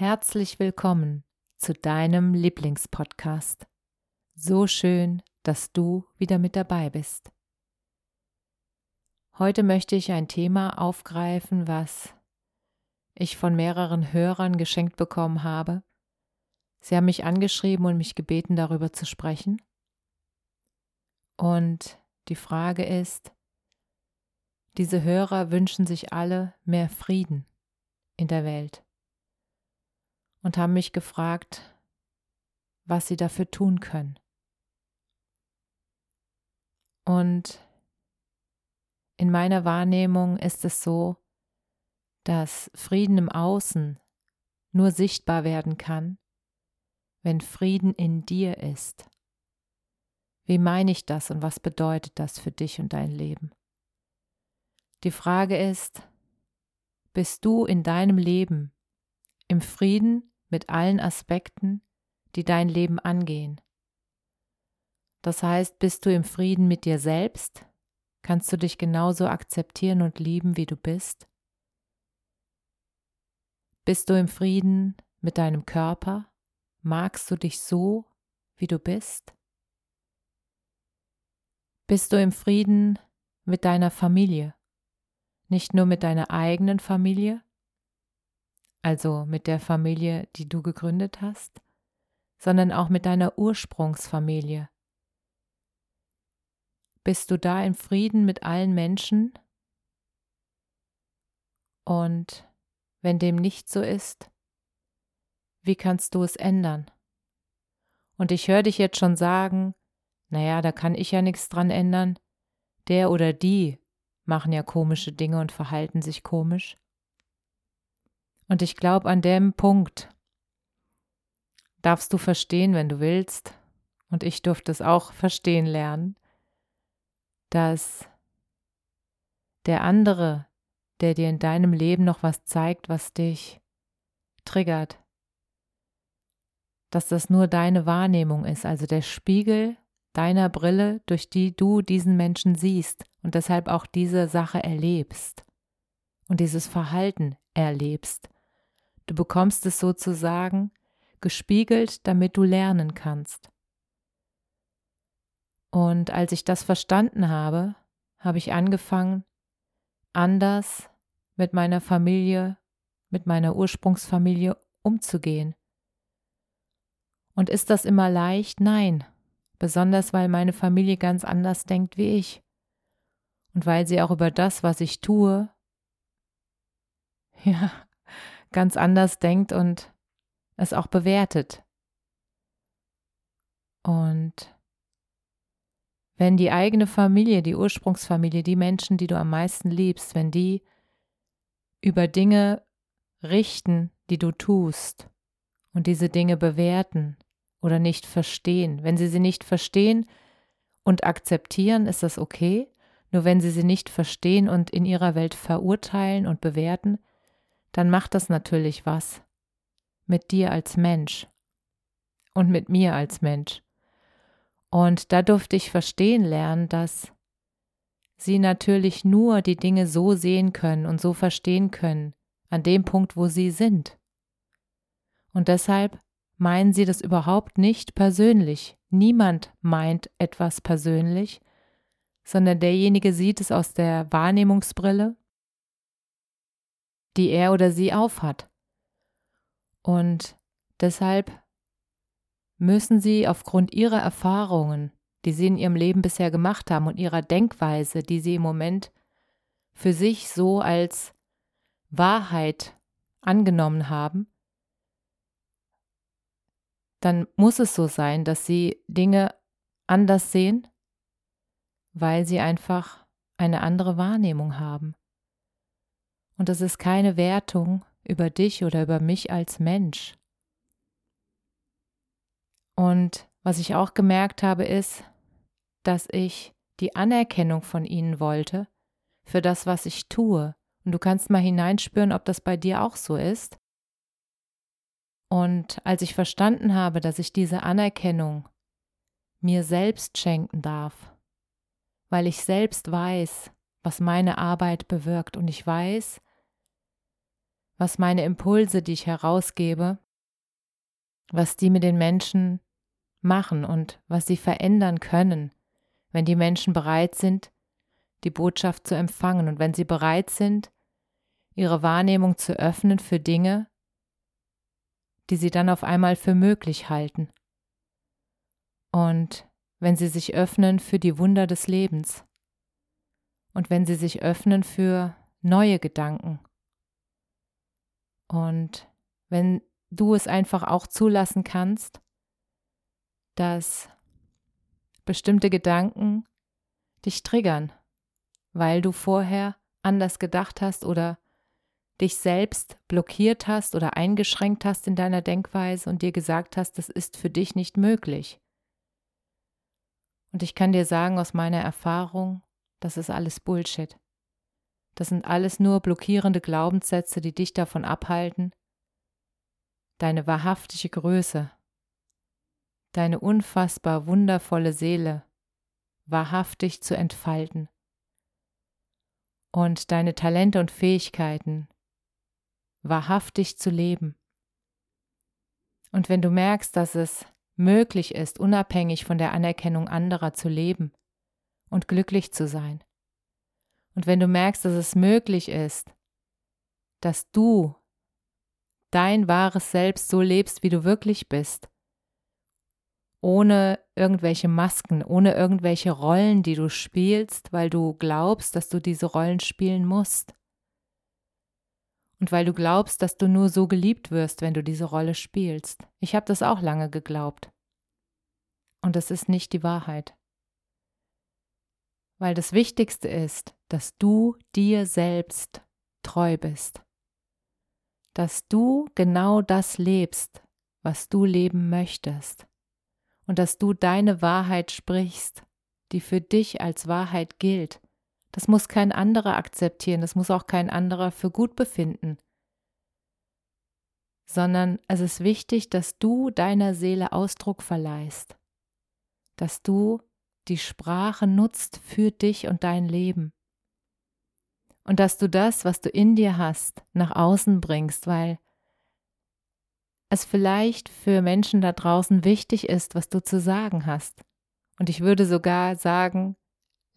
Herzlich willkommen zu deinem Lieblingspodcast. So schön, dass du wieder mit dabei bist. Heute möchte ich ein Thema aufgreifen, was ich von mehreren Hörern geschenkt bekommen habe. Sie haben mich angeschrieben und mich gebeten, darüber zu sprechen. Und die Frage ist, diese Hörer wünschen sich alle mehr Frieden in der Welt und haben mich gefragt, was sie dafür tun können. Und in meiner Wahrnehmung ist es so, dass Frieden im Außen nur sichtbar werden kann, wenn Frieden in dir ist. Wie meine ich das und was bedeutet das für dich und dein Leben? Die Frage ist, bist du in deinem Leben im Frieden mit allen Aspekten, die dein Leben angehen. Das heißt, bist du im Frieden mit dir selbst? Kannst du dich genauso akzeptieren und lieben, wie du bist? Bist du im Frieden mit deinem Körper? Magst du dich so, wie du bist? Bist du im Frieden mit deiner Familie? Nicht nur mit deiner eigenen Familie, also mit der Familie, die du gegründet hast, sondern auch mit deiner Ursprungsfamilie. Bist du da in Frieden mit allen Menschen? Und wenn dem nicht so ist, wie kannst du es ändern? Und ich höre dich jetzt schon sagen, naja, da kann ich ja nichts dran ändern, der oder die machen ja komische Dinge und verhalten sich komisch. Und ich glaube, an dem Punkt darfst du verstehen, wenn du willst, und ich durfte es auch verstehen lernen, dass der andere, der dir in deinem Leben noch was zeigt, was dich triggert, dass das nur deine Wahrnehmung ist, also der Spiegel deiner Brille, durch die du diesen Menschen siehst und deshalb auch diese Sache erlebst und dieses Verhalten erlebst. Du bekommst es sozusagen gespiegelt, damit du lernen kannst. Und als ich das verstanden habe, habe ich angefangen, anders mit meiner Familie, mit meiner Ursprungsfamilie umzugehen. Und ist das immer leicht? Nein, besonders weil meine Familie ganz anders denkt wie ich. Und weil sie auch über das, was ich tue, ja, ganz anders denkt und es auch bewertet. Und wenn die eigene Familie, die Ursprungsfamilie, die Menschen, die du am meisten liebst, wenn die über Dinge richten, die du tust und diese Dinge bewerten oder nicht verstehen, wenn sie sie nicht verstehen und akzeptieren, ist das okay, nur wenn sie sie nicht verstehen und in ihrer Welt verurteilen und bewerten, dann macht das natürlich was mit dir als Mensch und mit mir als Mensch. Und da durfte ich verstehen lernen, dass sie natürlich nur die Dinge so sehen können und so verstehen können, an dem Punkt, wo sie sind. Und deshalb meinen sie das überhaupt nicht persönlich. Niemand meint etwas persönlich, sondern derjenige sieht es aus der Wahrnehmungsbrille die er oder sie aufhat. Und deshalb müssen sie aufgrund ihrer Erfahrungen, die sie in ihrem Leben bisher gemacht haben und ihrer Denkweise, die sie im Moment für sich so als Wahrheit angenommen haben, dann muss es so sein, dass sie Dinge anders sehen, weil sie einfach eine andere Wahrnehmung haben. Und das ist keine Wertung über dich oder über mich als Mensch. Und was ich auch gemerkt habe, ist, dass ich die Anerkennung von ihnen wollte für das, was ich tue. Und du kannst mal hineinspüren, ob das bei dir auch so ist. Und als ich verstanden habe, dass ich diese Anerkennung mir selbst schenken darf, weil ich selbst weiß, was meine Arbeit bewirkt und ich weiß, was meine Impulse, die ich herausgebe, was die mit den Menschen machen und was sie verändern können, wenn die Menschen bereit sind, die Botschaft zu empfangen und wenn sie bereit sind, ihre Wahrnehmung zu öffnen für Dinge, die sie dann auf einmal für möglich halten. Und wenn sie sich öffnen für die Wunder des Lebens und wenn sie sich öffnen für neue Gedanken. Und wenn du es einfach auch zulassen kannst, dass bestimmte Gedanken dich triggern, weil du vorher anders gedacht hast oder dich selbst blockiert hast oder eingeschränkt hast in deiner Denkweise und dir gesagt hast, das ist für dich nicht möglich. Und ich kann dir sagen aus meiner Erfahrung, das ist alles Bullshit. Das sind alles nur blockierende Glaubenssätze, die dich davon abhalten, deine wahrhaftige Größe, deine unfassbar wundervolle Seele wahrhaftig zu entfalten und deine Talente und Fähigkeiten wahrhaftig zu leben. Und wenn du merkst, dass es möglich ist, unabhängig von der Anerkennung anderer zu leben und glücklich zu sein, und wenn du merkst, dass es möglich ist, dass du dein wahres Selbst so lebst, wie du wirklich bist, ohne irgendwelche Masken, ohne irgendwelche Rollen, die du spielst, weil du glaubst, dass du diese Rollen spielen musst, und weil du glaubst, dass du nur so geliebt wirst, wenn du diese Rolle spielst. Ich habe das auch lange geglaubt. Und das ist nicht die Wahrheit. Weil das Wichtigste ist, dass du dir selbst treu bist. Dass du genau das lebst, was du leben möchtest. Und dass du deine Wahrheit sprichst, die für dich als Wahrheit gilt das muss kein anderer akzeptieren, das muss auch kein anderer für gut befinden. Sondern es ist wichtig, dass du deiner Seele Ausdruck verleihst, dass du die Sprache nutzt für dich und dein Leben. Und dass du das, was du in dir hast, nach außen bringst, weil es vielleicht für Menschen da draußen wichtig ist, was du zu sagen hast. Und ich würde sogar sagen,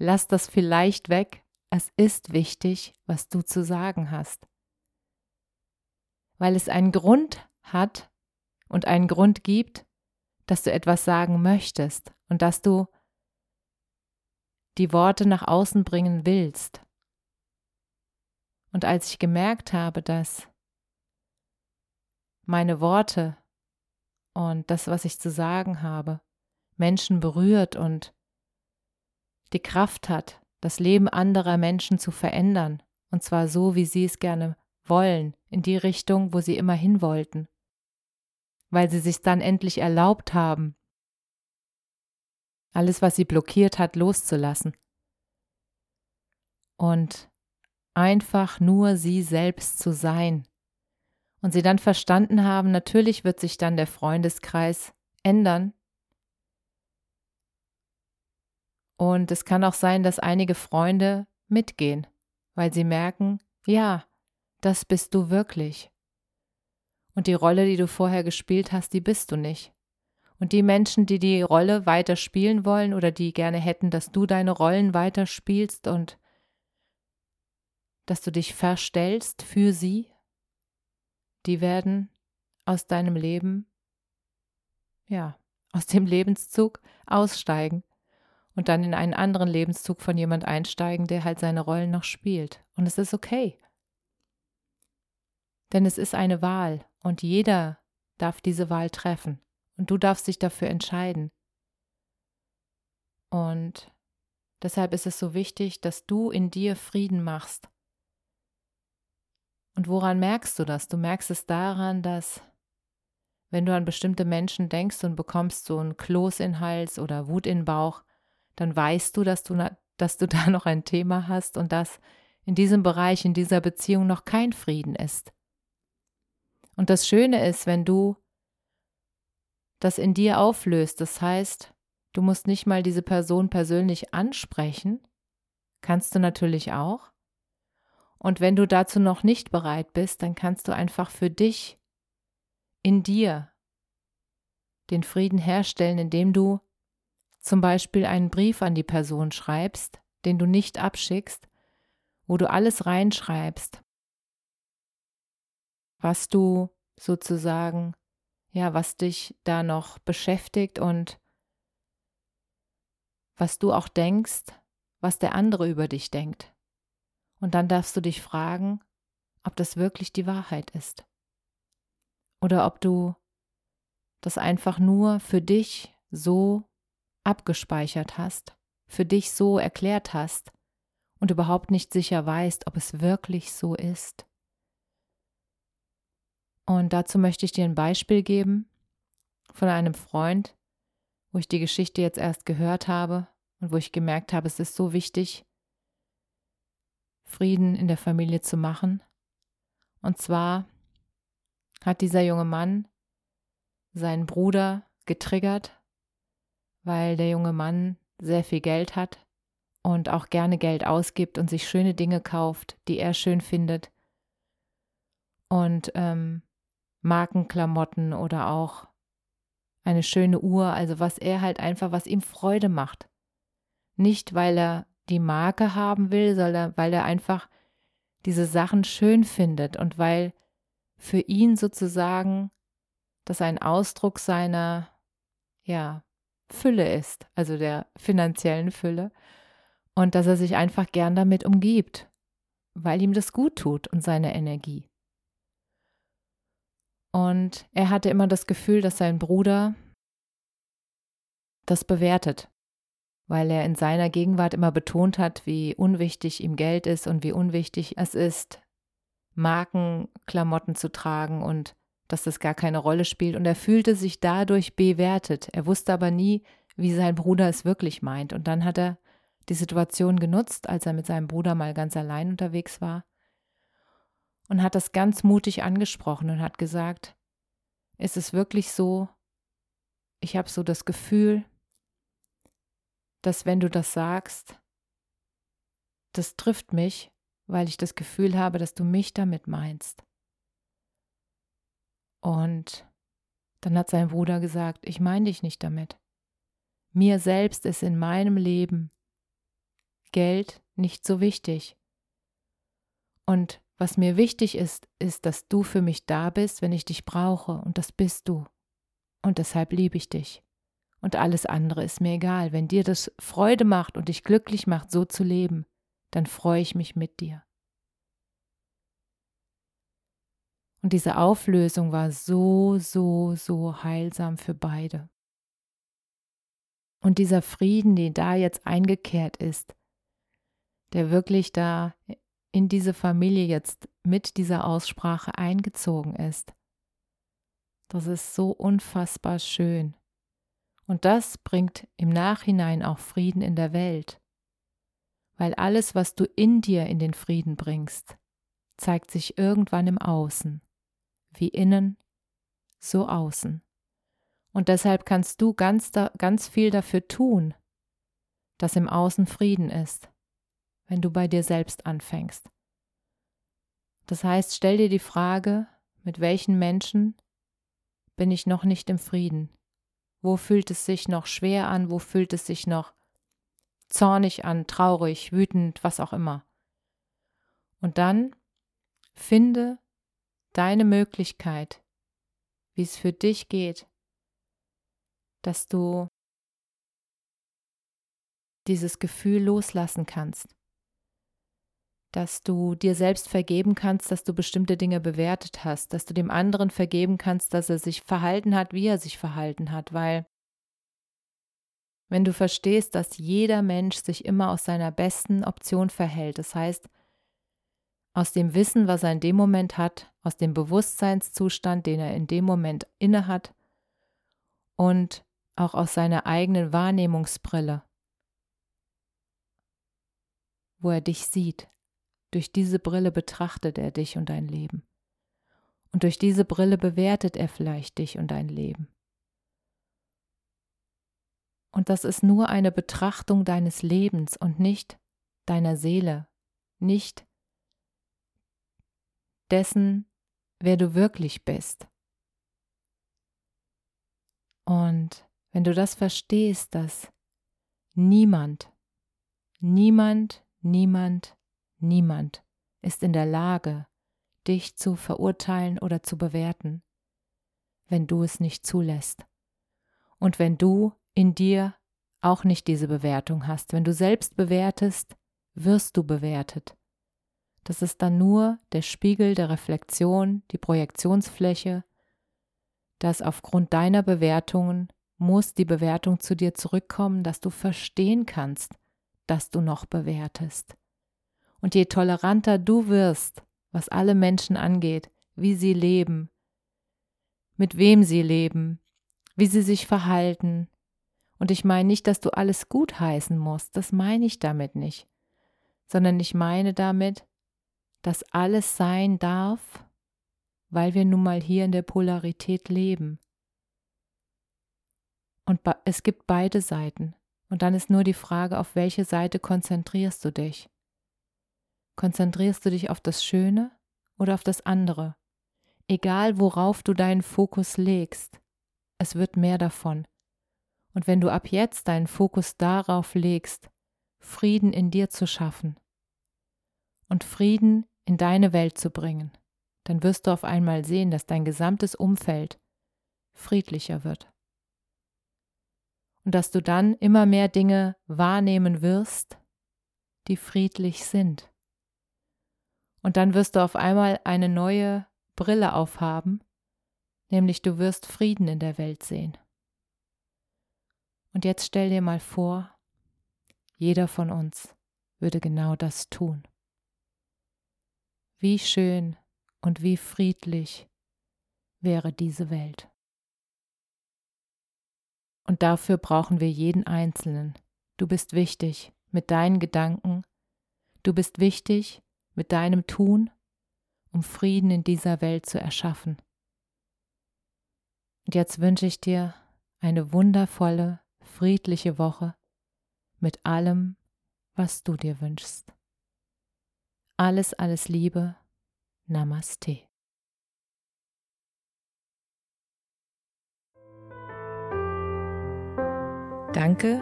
Lass das vielleicht weg. Es ist wichtig, was du zu sagen hast. Weil es einen Grund hat und einen Grund gibt, dass du etwas sagen möchtest und dass du die Worte nach außen bringen willst. Und als ich gemerkt habe, dass meine Worte und das, was ich zu sagen habe, Menschen berührt und die Kraft hat, das Leben anderer Menschen zu verändern, und zwar so, wie sie es gerne wollen, in die Richtung, wo sie immer hin wollten, weil sie sich dann endlich erlaubt haben, alles, was sie blockiert hat, loszulassen und einfach nur sie selbst zu sein. Und sie dann verstanden haben, natürlich wird sich dann der Freundeskreis ändern, Und es kann auch sein, dass einige Freunde mitgehen, weil sie merken, ja, das bist du wirklich. Und die Rolle, die du vorher gespielt hast, die bist du nicht. Und die Menschen, die die Rolle weiter spielen wollen oder die gerne hätten, dass du deine Rollen weiter spielst und dass du dich verstellst für sie, die werden aus deinem Leben, ja, aus dem Lebenszug aussteigen und dann in einen anderen Lebenszug von jemand einsteigen, der halt seine Rollen noch spielt. Und es ist okay. Denn es ist eine Wahl und jeder darf diese Wahl treffen. Und du darfst dich dafür entscheiden. Und deshalb ist es so wichtig, dass du in dir Frieden machst. Und woran merkst du das? Du merkst es daran, dass wenn du an bestimmte Menschen denkst und bekommst so einen Kloß in den Hals oder Wut in den Bauch, dann weißt du, dass du, dass du da noch ein Thema hast und dass in diesem Bereich, in dieser Beziehung noch kein Frieden ist. Und das Schöne ist, wenn du das in dir auflöst, das heißt, du musst nicht mal diese Person persönlich ansprechen, kannst du natürlich auch. Und wenn du dazu noch nicht bereit bist, dann kannst du einfach für dich in dir den Frieden herstellen, indem du zum Beispiel einen Brief an die Person schreibst, den du nicht abschickst, wo du alles reinschreibst, was du sozusagen, ja, was dich da noch beschäftigt und was du auch denkst, was der andere über dich denkt. Und dann darfst du dich fragen, ob das wirklich die Wahrheit ist oder ob du das einfach nur für dich so abgespeichert hast, für dich so erklärt hast und überhaupt nicht sicher weißt, ob es wirklich so ist. Und dazu möchte ich dir ein Beispiel geben von einem Freund, wo ich die Geschichte jetzt erst gehört habe und wo ich gemerkt habe, es ist so wichtig, Frieden in der Familie zu machen. Und zwar hat dieser junge Mann seinen Bruder getriggert, weil der junge Mann sehr viel Geld hat und auch gerne Geld ausgibt und sich schöne Dinge kauft, die er schön findet. Und ähm, Markenklamotten oder auch eine schöne Uhr, also was er halt einfach, was ihm Freude macht. Nicht, weil er die Marke haben will, sondern weil er einfach diese Sachen schön findet und weil für ihn sozusagen das ein Ausdruck seiner, ja, Fülle ist, also der finanziellen Fülle, und dass er sich einfach gern damit umgibt, weil ihm das gut tut und seine Energie. Und er hatte immer das Gefühl, dass sein Bruder das bewertet, weil er in seiner Gegenwart immer betont hat, wie unwichtig ihm Geld ist und wie unwichtig es ist, Markenklamotten zu tragen und dass das gar keine Rolle spielt. Und er fühlte sich dadurch bewertet. Er wusste aber nie, wie sein Bruder es wirklich meint. Und dann hat er die Situation genutzt, als er mit seinem Bruder mal ganz allein unterwegs war und hat das ganz mutig angesprochen und hat gesagt, ist es wirklich so, ich habe so das Gefühl, dass wenn du das sagst, das trifft mich, weil ich das Gefühl habe, dass du mich damit meinst. Und dann hat sein Bruder gesagt, ich meine dich nicht damit. Mir selbst ist in meinem Leben Geld nicht so wichtig. Und was mir wichtig ist, ist, dass du für mich da bist, wenn ich dich brauche, und das bist du. Und deshalb liebe ich dich. Und alles andere ist mir egal. Wenn dir das Freude macht und dich glücklich macht, so zu leben, dann freue ich mich mit dir. Und diese Auflösung war so, so, so heilsam für beide. Und dieser Frieden, der da jetzt eingekehrt ist, der wirklich da in diese Familie jetzt mit dieser Aussprache eingezogen ist, das ist so unfassbar schön. Und das bringt im Nachhinein auch Frieden in der Welt, weil alles, was du in dir in den Frieden bringst, zeigt sich irgendwann im Außen wie innen, so außen. Und deshalb kannst du ganz, ganz viel dafür tun, dass im Außen Frieden ist, wenn du bei dir selbst anfängst. Das heißt, stell dir die Frage, mit welchen Menschen bin ich noch nicht im Frieden? Wo fühlt es sich noch schwer an? Wo fühlt es sich noch zornig an, traurig, wütend, was auch immer? Und dann finde deine Möglichkeit, wie es für dich geht, dass du dieses Gefühl loslassen kannst. Dass du dir selbst vergeben kannst, dass du bestimmte Dinge bewertet hast, dass du dem anderen vergeben kannst, dass er sich verhalten hat, wie er sich verhalten hat, weil wenn du verstehst, dass jeder Mensch sich immer aus seiner besten Option verhält, das heißt, aus dem Wissen, was er in dem Moment hat, aus dem Bewusstseinszustand, den er in dem Moment innehat und auch aus seiner eigenen Wahrnehmungsbrille, wo er dich sieht. Durch diese Brille betrachtet er dich und dein Leben. Und durch diese Brille bewertet er vielleicht dich und dein Leben. Und das ist nur eine Betrachtung deines Lebens und nicht deiner Seele, nicht dessen, wer du wirklich bist. Und wenn du das verstehst, dass niemand, niemand, niemand, niemand ist in der Lage, dich zu verurteilen oder zu bewerten, wenn du es nicht zulässt. Und wenn du in dir auch nicht diese Bewertung hast, wenn du selbst bewertest, wirst du bewertet. Das ist dann nur der Spiegel der Reflexion, die Projektionsfläche, dass aufgrund deiner Bewertungen muss die Bewertung zu dir zurückkommen, dass du verstehen kannst, dass du noch bewertest. Und je toleranter du wirst, was alle Menschen angeht, wie sie leben, mit wem sie leben, wie sie sich verhalten. Und ich meine nicht, dass du alles gut heißen musst, das meine ich damit nicht, sondern ich meine damit, dass alles sein darf, weil wir nun mal hier in der Polarität leben. Und es gibt beide Seiten. Und dann ist nur die Frage, auf welche Seite konzentrierst du dich? Konzentrierst du dich auf das Schöne oder auf das andere? Egal worauf du deinen Fokus legst, es wird mehr davon. Und wenn du ab jetzt deinen Fokus darauf legst, Frieden in dir zu schaffen und Frieden in deine Welt zu bringen, dann wirst du auf einmal sehen, dass dein gesamtes Umfeld friedlicher wird. Und dass du dann immer mehr Dinge wahrnehmen wirst, die friedlich sind. Und dann wirst du auf einmal eine neue Brille aufhaben, nämlich du wirst Frieden in der Welt sehen. Und jetzt stell dir mal vor, jeder von uns würde genau das tun. Wie schön und wie friedlich wäre diese Welt. Und dafür brauchen wir jeden Einzelnen. Du bist wichtig mit deinen Gedanken, du bist wichtig mit deinem Tun, um Frieden in dieser Welt zu erschaffen. Und jetzt wünsche ich dir eine wundervolle, friedliche Woche mit allem, was du dir wünschst. Alles, alles Liebe. Namaste. Danke,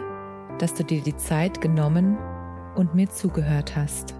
dass du dir die Zeit genommen und mir zugehört hast.